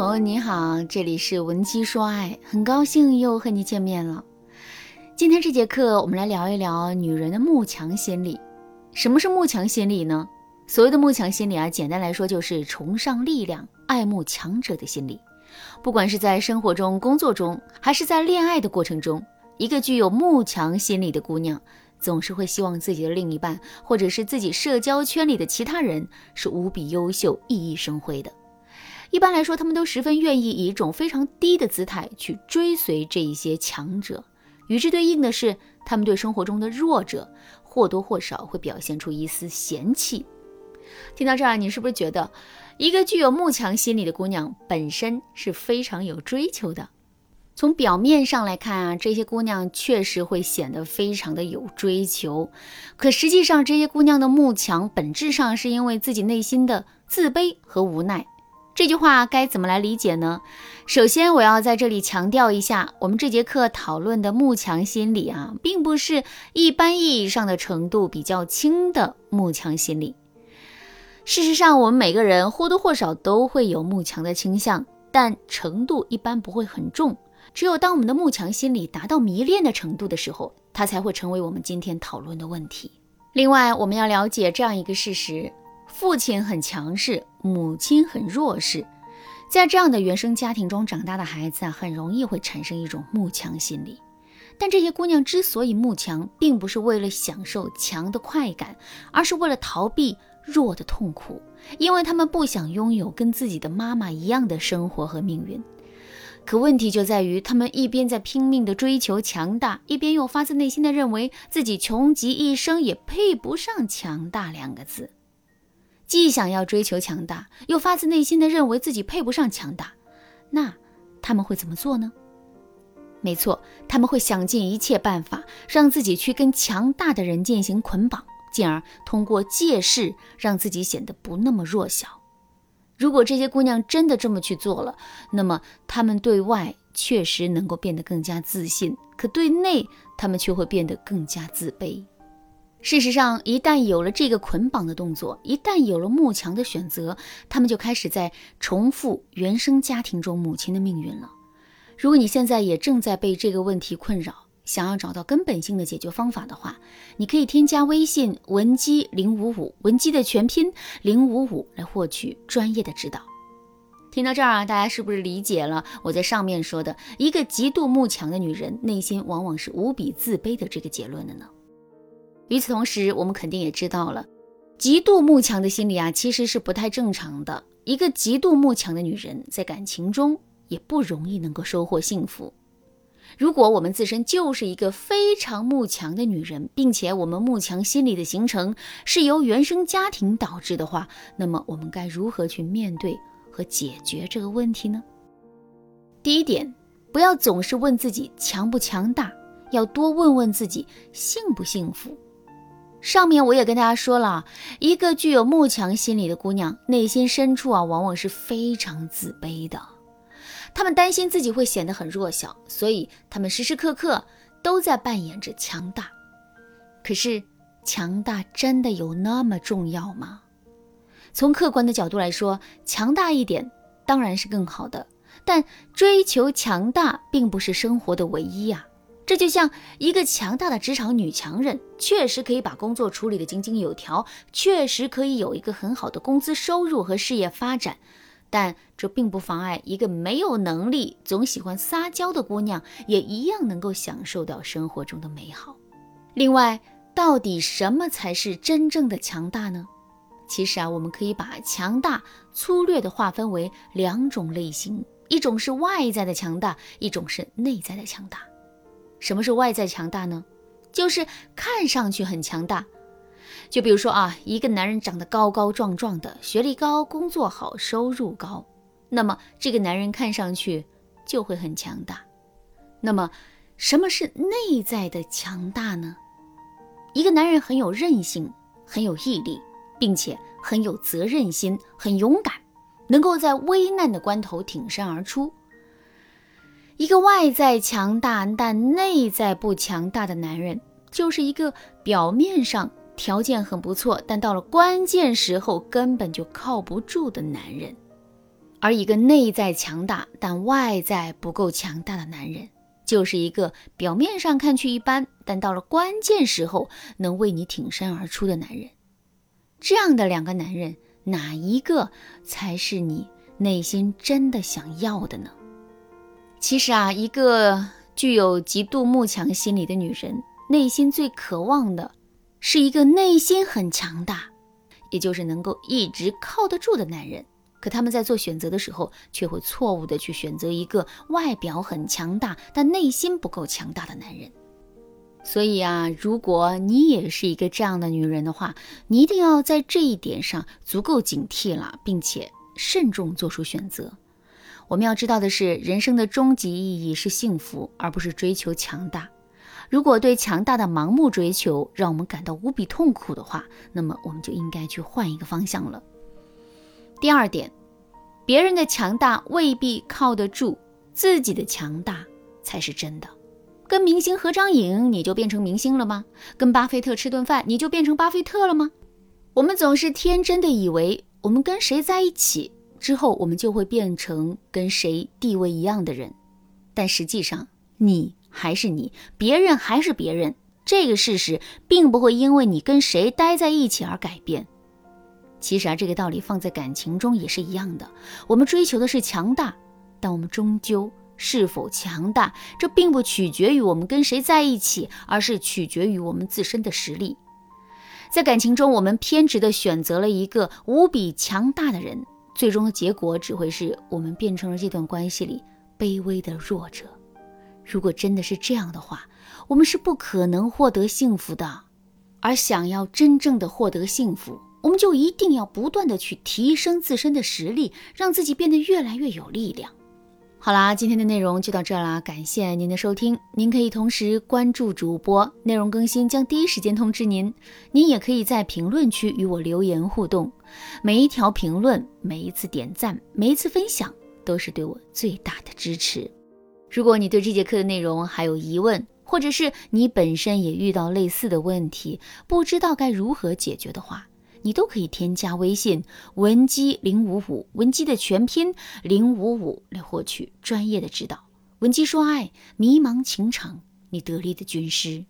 朋友你好，这里是文姬说爱，很高兴又和你见面了。今天这节课我们来聊一聊女人的慕强心理。什么是慕强心理呢？所谓的慕强心理啊，简单来说就是崇尚力量、爱慕强者的心理。不管是在生活中、工作中，还是在恋爱的过程中，一个具有慕强心理的姑娘，总是会希望自己的另一半，或者是自己社交圈里的其他人，是无比优秀、熠熠生辉的。一般来说，他们都十分愿意以一种非常低的姿态去追随这一些强者。与之对应的是，他们对生活中的弱者或多或少会表现出一丝嫌弃。听到这儿，你是不是觉得，一个具有慕强心理的姑娘本身是非常有追求的？从表面上来看啊，这些姑娘确实会显得非常的有追求，可实际上，这些姑娘的慕强本质上是因为自己内心的自卑和无奈。这句话该怎么来理解呢？首先，我要在这里强调一下，我们这节课讨论的慕强心理啊，并不是一般意义上的程度比较轻的慕强心理。事实上，我们每个人或多或少都会有慕强的倾向，但程度一般不会很重。只有当我们的慕强心理达到迷恋的程度的时候，它才会成为我们今天讨论的问题。另外，我们要了解这样一个事实。父亲很强势，母亲很弱势，在这样的原生家庭中长大的孩子啊，很容易会产生一种慕强心理。但这些姑娘之所以慕强，并不是为了享受强的快感，而是为了逃避弱的痛苦，因为她们不想拥有跟自己的妈妈一样的生活和命运。可问题就在于，她们一边在拼命地追求强大，一边又发自内心地认为自己穷极一生也配不上强大两个字。既想要追求强大，又发自内心的认为自己配不上强大，那他们会怎么做呢？没错，他们会想尽一切办法让自己去跟强大的人进行捆绑，进而通过借势让自己显得不那么弱小。如果这些姑娘真的这么去做了，那么她们对外确实能够变得更加自信，可对内她们却会变得更加自卑。事实上，一旦有了这个捆绑的动作，一旦有了慕强的选择，他们就开始在重复原生家庭中母亲的命运了。如果你现在也正在被这个问题困扰，想要找到根本性的解决方法的话，你可以添加微信文姬零五五，文姬的全拼零五五，来获取专业的指导。听到这儿啊，大家是不是理解了我在上面说的一个极度慕强的女人内心往往是无比自卑的这个结论了呢？与此同时，我们肯定也知道了，极度慕强的心理啊，其实是不太正常的。一个极度慕强的女人，在感情中也不容易能够收获幸福。如果我们自身就是一个非常慕强的女人，并且我们慕强心理的形成是由原生家庭导致的话，那么我们该如何去面对和解决这个问题呢？第一点，不要总是问自己强不强大，要多问问自己幸不幸福。上面我也跟大家说了，一个具有慕强心理的姑娘，内心深处啊，往往是非常自卑的。她们担心自己会显得很弱小，所以她们时时刻刻都在扮演着强大。可是，强大真的有那么重要吗？从客观的角度来说，强大一点当然是更好的，但追求强大并不是生活的唯一呀。这就像一个强大的职场女强人，确实可以把工作处理得井井有条，确实可以有一个很好的工资收入和事业发展，但这并不妨碍一个没有能力、总喜欢撒娇的姑娘，也一样能够享受到生活中的美好。另外，到底什么才是真正的强大呢？其实啊，我们可以把强大粗略地划分为两种类型：一种是外在的强大，一种是内在的强大。什么是外在强大呢？就是看上去很强大。就比如说啊，一个男人长得高高壮壮的，学历高，工作好，收入高，那么这个男人看上去就会很强大。那么什么是内在的强大呢？一个男人很有韧性，很有毅力，并且很有责任心，很勇敢，能够在危难的关头挺身而出。一个外在强大但内在不强大的男人，就是一个表面上条件很不错，但到了关键时候根本就靠不住的男人。而一个内在强大但外在不够强大的男人，就是一个表面上看去一般，但到了关键时候能为你挺身而出的男人。这样的两个男人，哪一个才是你内心真的想要的呢？其实啊，一个具有极度慕强心理的女人，内心最渴望的，是一个内心很强大，也就是能够一直靠得住的男人。可他们在做选择的时候，却会错误的去选择一个外表很强大但内心不够强大的男人。所以啊，如果你也是一个这样的女人的话，你一定要在这一点上足够警惕了，并且慎重做出选择。我们要知道的是，人生的终极意义是幸福，而不是追求强大。如果对强大的盲目追求让我们感到无比痛苦的话，那么我们就应该去换一个方向了。第二点，别人的强大未必靠得住，自己的强大才是真的。跟明星合张影，你就变成明星了吗？跟巴菲特吃顿饭，你就变成巴菲特了吗？我们总是天真的以为，我们跟谁在一起之后，我们就会变成跟谁地位一样的人。但实际上，你还是你，别人还是别人，这个事实并不会因为你跟谁待在一起而改变。其实啊，这个道理放在感情中也是一样的。我们追求的是强大，但我们终究是否强大，这并不取决于我们跟谁在一起，而是取决于我们自身的实力。在感情中，我们偏执地选择了一个无比强大的人，最终的结果只会是我们变成了这段关系里卑微的弱者。如果真的是这样的话，我们是不可能获得幸福的。而想要真正的获得幸福，我们就一定要不断的去提升自身的实力，让自己变得越来越有力量。好啦，今天的内容就到这啦，感谢您的收听。您可以同时关注主播，内容更新将第一时间通知您。您也可以在评论区与我留言互动，每一条评论、每一次点赞、每一次分享，都是对我最大的支持。如果你对这节课的内容还有疑问，或者是你本身也遇到类似的问题，不知道该如何解决的话，你都可以添加微信文姬零五五，文姬的全拼零五五来获取专业的指导。文姬说爱，迷茫情场，你得力的军师。